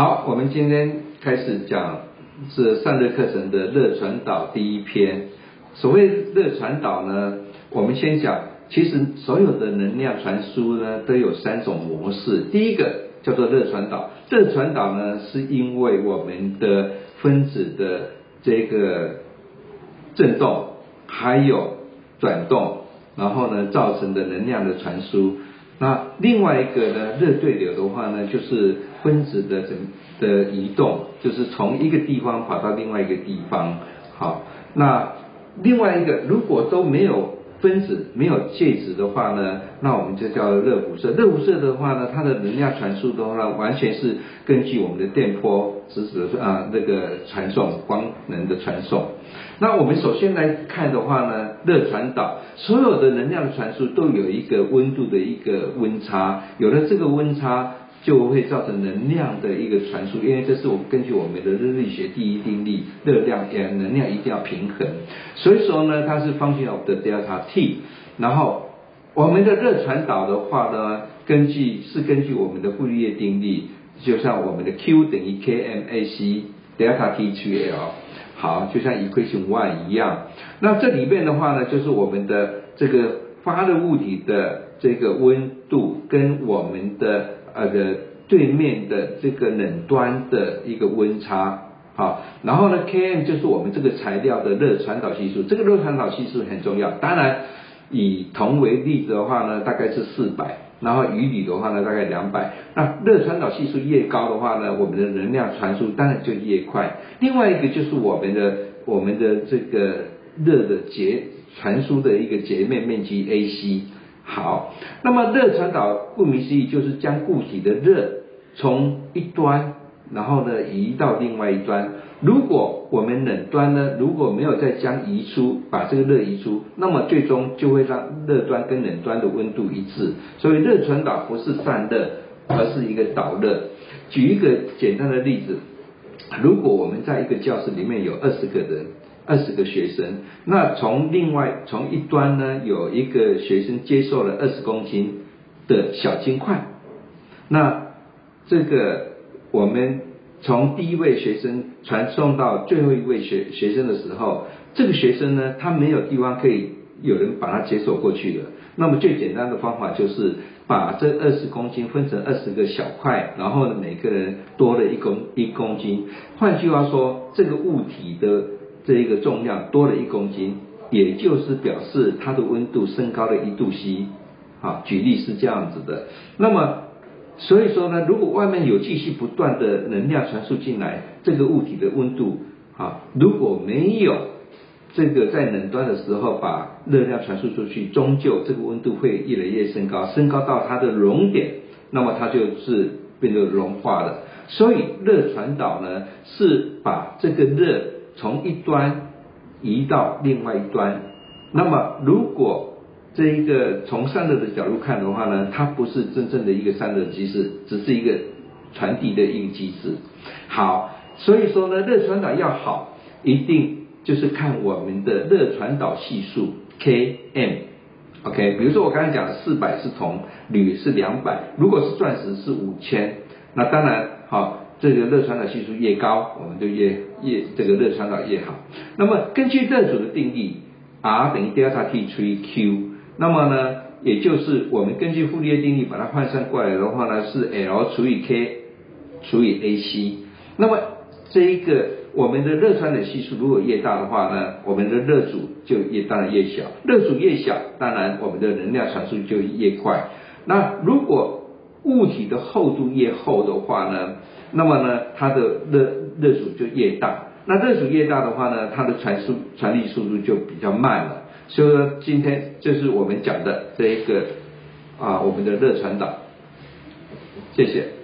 好，我们今天开始讲是散热课程的热传导第一篇。所谓热传导呢，我们先讲，其实所有的能量传输呢都有三种模式。第一个叫做热传导，热传导呢是因为我们的分子的这个振动还有转动，然后呢造成的能量的传输。那另外一个呢，热对流的话呢，就是分子的怎的移动，就是从一个地方跑到另外一个地方。好，那另外一个如果都没有分子没有介质的话呢，那我们就叫热辐射。热辐射的话呢，它的能量传输的话，完全是根据我们的电波直指的啊那个传送光能的传送。那我们首先来看的话呢，热传导所有的能量的传输都有一个温度的一个温差，有了这个温差就会造成能量的一个传输，因为这是我们根据我们的热力学第一定律，热量也能量一定要平衡，所以说呢，它是 function of the delta T，然后我们的热传导的话呢，根据是根据我们的傅立叶定律，就像我们的 Q 等于 kmac delta T 除 L。好，就像 equation one 一样，那这里面的话呢，就是我们的这个发热物体的这个温度跟我们的呃的对面的这个冷端的一个温差，好，然后呢，Km 就是我们这个材料的热传导系数，这个热传导系数很重要，当然以铜为例子的话呢，大概是四百。然后余铝的话呢，大概两百。那热传导系数越高的话呢，我们的能量传输当然就越快。另外一个就是我们的我们的这个热的截传输的一个截面面积 AC。好，那么热传导顾名思义就是将固体的热从一端。然后呢，移到另外一端。如果我们冷端呢，如果没有再将移出，把这个热移出，那么最终就会让热端跟冷端的温度一致。所以热传导不是散热，而是一个导热。举一个简单的例子，如果我们在一个教室里面有二十个人，二十个学生，那从另外从一端呢，有一个学生接受了二十公斤的小金块，那这个。我们从第一位学生传送到最后一位学学生的时候，这个学生呢，他没有地方可以有人把他接受过去的。那么最简单的方法就是把这二十公斤分成二十个小块，然后呢，每个人多了一公一公斤。换句话说，这个物体的这一个重量多了一公斤，也就是表示它的温度升高了一度 C。啊，举例是这样子的。那么所以说呢，如果外面有继续不断的能量传输进来，这个物体的温度啊，如果没有这个在冷端的时候把热量传输出去，终究这个温度会越来越升高，升高到它的熔点，那么它就是变得融化了。所以热传导呢，是把这个热从一端移到另外一端。那么如果这一个从散热的角度看的话呢，它不是真正的一个散热机制，只是一个传递的一个机制。好，所以说呢，热传导要好，一定就是看我们的热传导系数 Km。OK，比如说我刚才讲的四百是铜，铝是两百，如果是钻石是五千，那当然好，这个热传导系数越高，我们就越越这个热传导越好。那么根据热阻的定义，R 等于 delta T 除以 Q。那么呢，也就是我们根据傅立叶定律把它换算过来的话呢，是 L 除以 K 除以 AC。那么这一个我们的热传导系数如果越大的话呢，我们的热阻就越当然越小。热阻越小，当然我们的能量传输就越快。那如果物体的厚度越厚的话呢，那么呢它的热热阻就越大。那热阻越大的话呢，它的传输传递速度就比较慢了。所以说，今天就是我们讲的这一个啊，我们的热传导，谢谢。